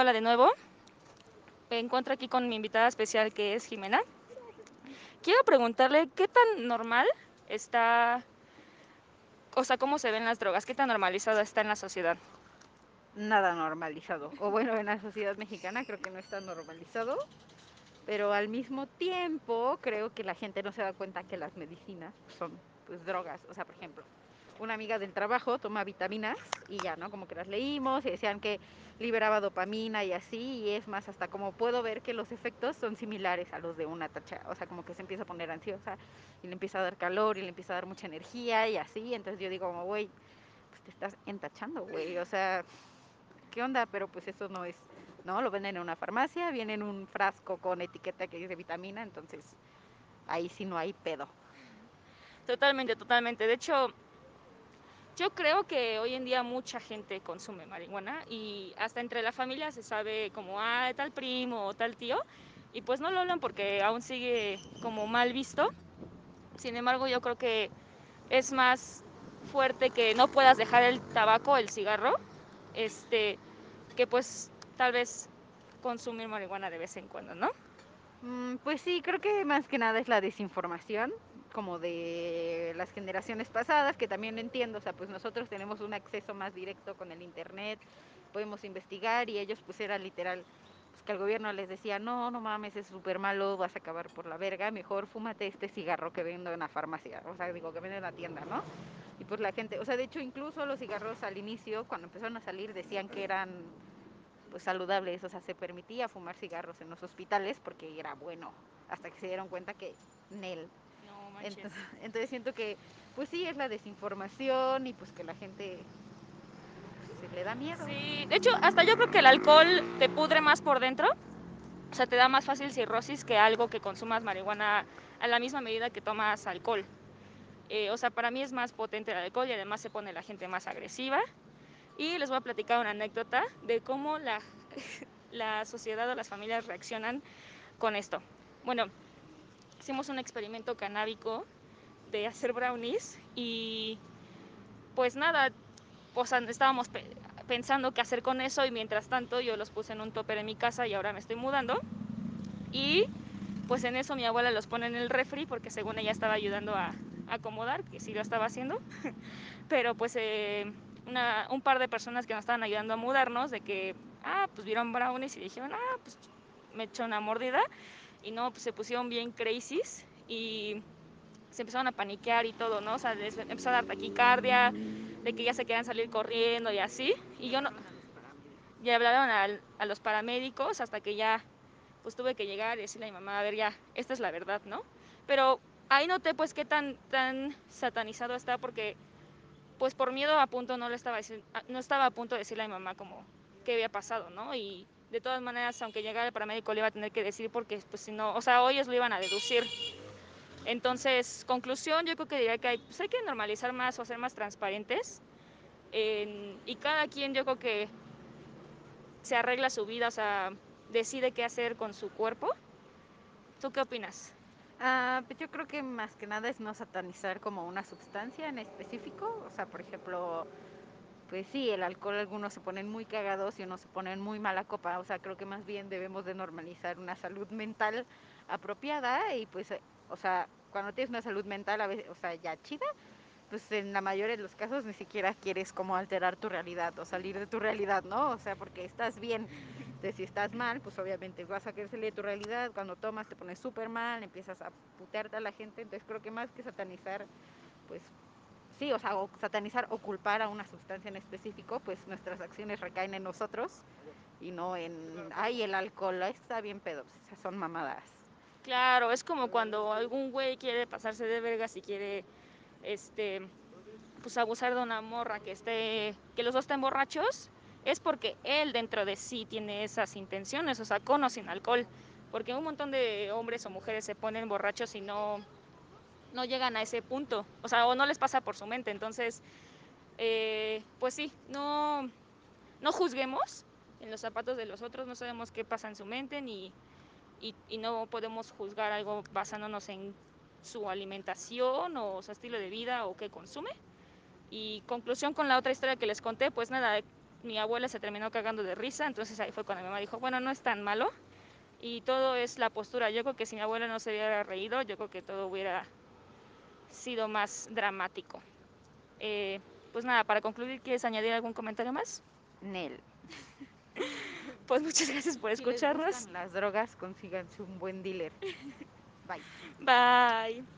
Hola de nuevo. Me encuentro aquí con mi invitada especial que es Jimena. Quiero preguntarle qué tan normal está, o sea, cómo se ven las drogas, qué tan normalizado está en la sociedad. Nada normalizado. O bueno, en la sociedad mexicana creo que no está normalizado. Pero al mismo tiempo creo que la gente no se da cuenta que las medicinas son pues drogas. O sea, por ejemplo, una amiga del trabajo toma vitaminas y ya, ¿no? Como que las leímos y decían que liberaba dopamina y así, y es más, hasta como puedo ver que los efectos son similares a los de una tacha, o sea, como que se empieza a poner ansiosa y le empieza a dar calor y le empieza a dar mucha energía y así, entonces yo digo como, güey, pues te estás entachando, güey, o sea, ¿qué onda? Pero pues eso no es, ¿no? Lo venden en una farmacia, viene en un frasco con etiqueta que dice vitamina, entonces ahí sí no hay pedo. Totalmente, totalmente. De hecho, yo creo que hoy en día mucha gente consume marihuana y hasta entre la familia se sabe como, ah, tal primo o tal tío, y pues no lo hablan porque aún sigue como mal visto. Sin embargo, yo creo que es más fuerte que no puedas dejar el tabaco, el cigarro, este, que pues tal vez consumir marihuana de vez en cuando, ¿no? Mm, pues sí, creo que más que nada es la desinformación, como de las generaciones pasadas, que también entiendo, o sea, pues nosotros tenemos un acceso más directo con el internet, podemos investigar y ellos pues era literal, pues que el gobierno les decía, no, no mames, es súper malo, vas a acabar por la verga, mejor fúmate este cigarro que vendo en la farmacia, o sea, digo, que vendo en la tienda, ¿no? Y pues la gente, o sea, de hecho incluso los cigarros al inicio, cuando empezaron a salir, decían que eran pues saludables, o sea, se permitía fumar cigarros en los hospitales porque era bueno, hasta que se dieron cuenta que Nel. No manches. Entonces, entonces siento que pues sí es la desinformación y pues que la gente se le da miedo. Sí, de hecho, hasta yo creo que el alcohol te pudre más por dentro. O sea, te da más fácil cirrosis que algo que consumas marihuana a la misma medida que tomas alcohol. Eh, o sea, para mí es más potente el alcohol y además se pone la gente más agresiva. Y les voy a platicar una anécdota de cómo la, la sociedad o las familias reaccionan con esto. Bueno, hicimos un experimento canábico de hacer brownies y pues nada, sea, estábamos pe pensando qué hacer con eso y mientras tanto yo los puse en un topper en mi casa y ahora me estoy mudando. Y pues en eso mi abuela los pone en el refri porque según ella estaba ayudando a, a acomodar, que sí lo estaba haciendo, pero pues eh, una, un par de personas que nos estaban ayudando a mudarnos de que, ah, pues vieron brownies y dijeron, ah, pues me echó una mordida y no, pues se pusieron bien crazies y se empezaron a paniquear y todo, ¿no? O sea, les empezó a dar taquicardia, de que ya se querían salir corriendo y así. Y yo no. Ya hablaron a, a los paramédicos hasta que ya, pues tuve que llegar y decirle a mi mamá, a ver, ya, esta es la verdad, ¿no? Pero ahí noté, pues, qué tan, tan satanizado está, porque, pues, por miedo a punto no le estaba, no estaba a punto de decirle a mi mamá como qué había pasado, ¿no? Y de todas maneras, aunque llegara el paramédico, le iba a tener que decir porque, pues, si no, o sea, hoy ellos lo iban a deducir. Entonces, conclusión, yo creo que diría que hay, pues que normalizar más o ser más transparentes. En, y cada quien yo creo que se arregla su vida, o sea, decide qué hacer con su cuerpo. ¿Tú qué opinas? Ah, pues yo creo que más que nada es no satanizar como una sustancia en específico. O sea, por ejemplo, pues sí, el alcohol algunos se ponen muy cagados y unos se ponen muy mala copa. O sea, creo que más bien debemos de normalizar una salud mental apropiada y pues, o sea, cuando tienes una salud mental, a veces, o sea, ya chida, pues en la mayoría de los casos ni siquiera quieres como alterar tu realidad o salir de tu realidad, ¿no? O sea, porque estás bien. Entonces, si estás mal, pues obviamente vas a querer salir de tu realidad. Cuando tomas te pones súper mal, empiezas a putearte a la gente. Entonces, creo que más que satanizar, pues sí, o sea, o satanizar o culpar a una sustancia en específico, pues nuestras acciones recaen en nosotros y no en, ay, el alcohol, está bien pedo, pues son mamadas. Claro, es como cuando algún güey quiere pasarse de vergas y quiere, este, pues abusar de una morra que esté, que los dos estén borrachos, es porque él dentro de sí tiene esas intenciones, o sea, con o sin alcohol, porque un montón de hombres o mujeres se ponen borrachos y no, no llegan a ese punto, o sea, o no les pasa por su mente, entonces, eh, pues sí, no, no juzguemos en los zapatos de los otros, no sabemos qué pasa en su mente ni y, y, no podemos juzgar algo basándonos en su alimentación o su estilo de vida o qué consume. Y conclusión con la otra historia que les conté, pues nada, mi abuela se terminó cagando de risa, entonces ahí fue cuando mi mamá dijo, bueno, no es tan malo. Y todo es la postura. Yo creo que si mi abuela no se hubiera reído, yo creo que todo hubiera sido más dramático. Eh, pues nada, para concluir, ¿quieres añadir algún comentario más? Nel. Pues muchas gracias por Si les escucharnos. gustan las drogas, consíganse un buen dealer. Bye. Bye.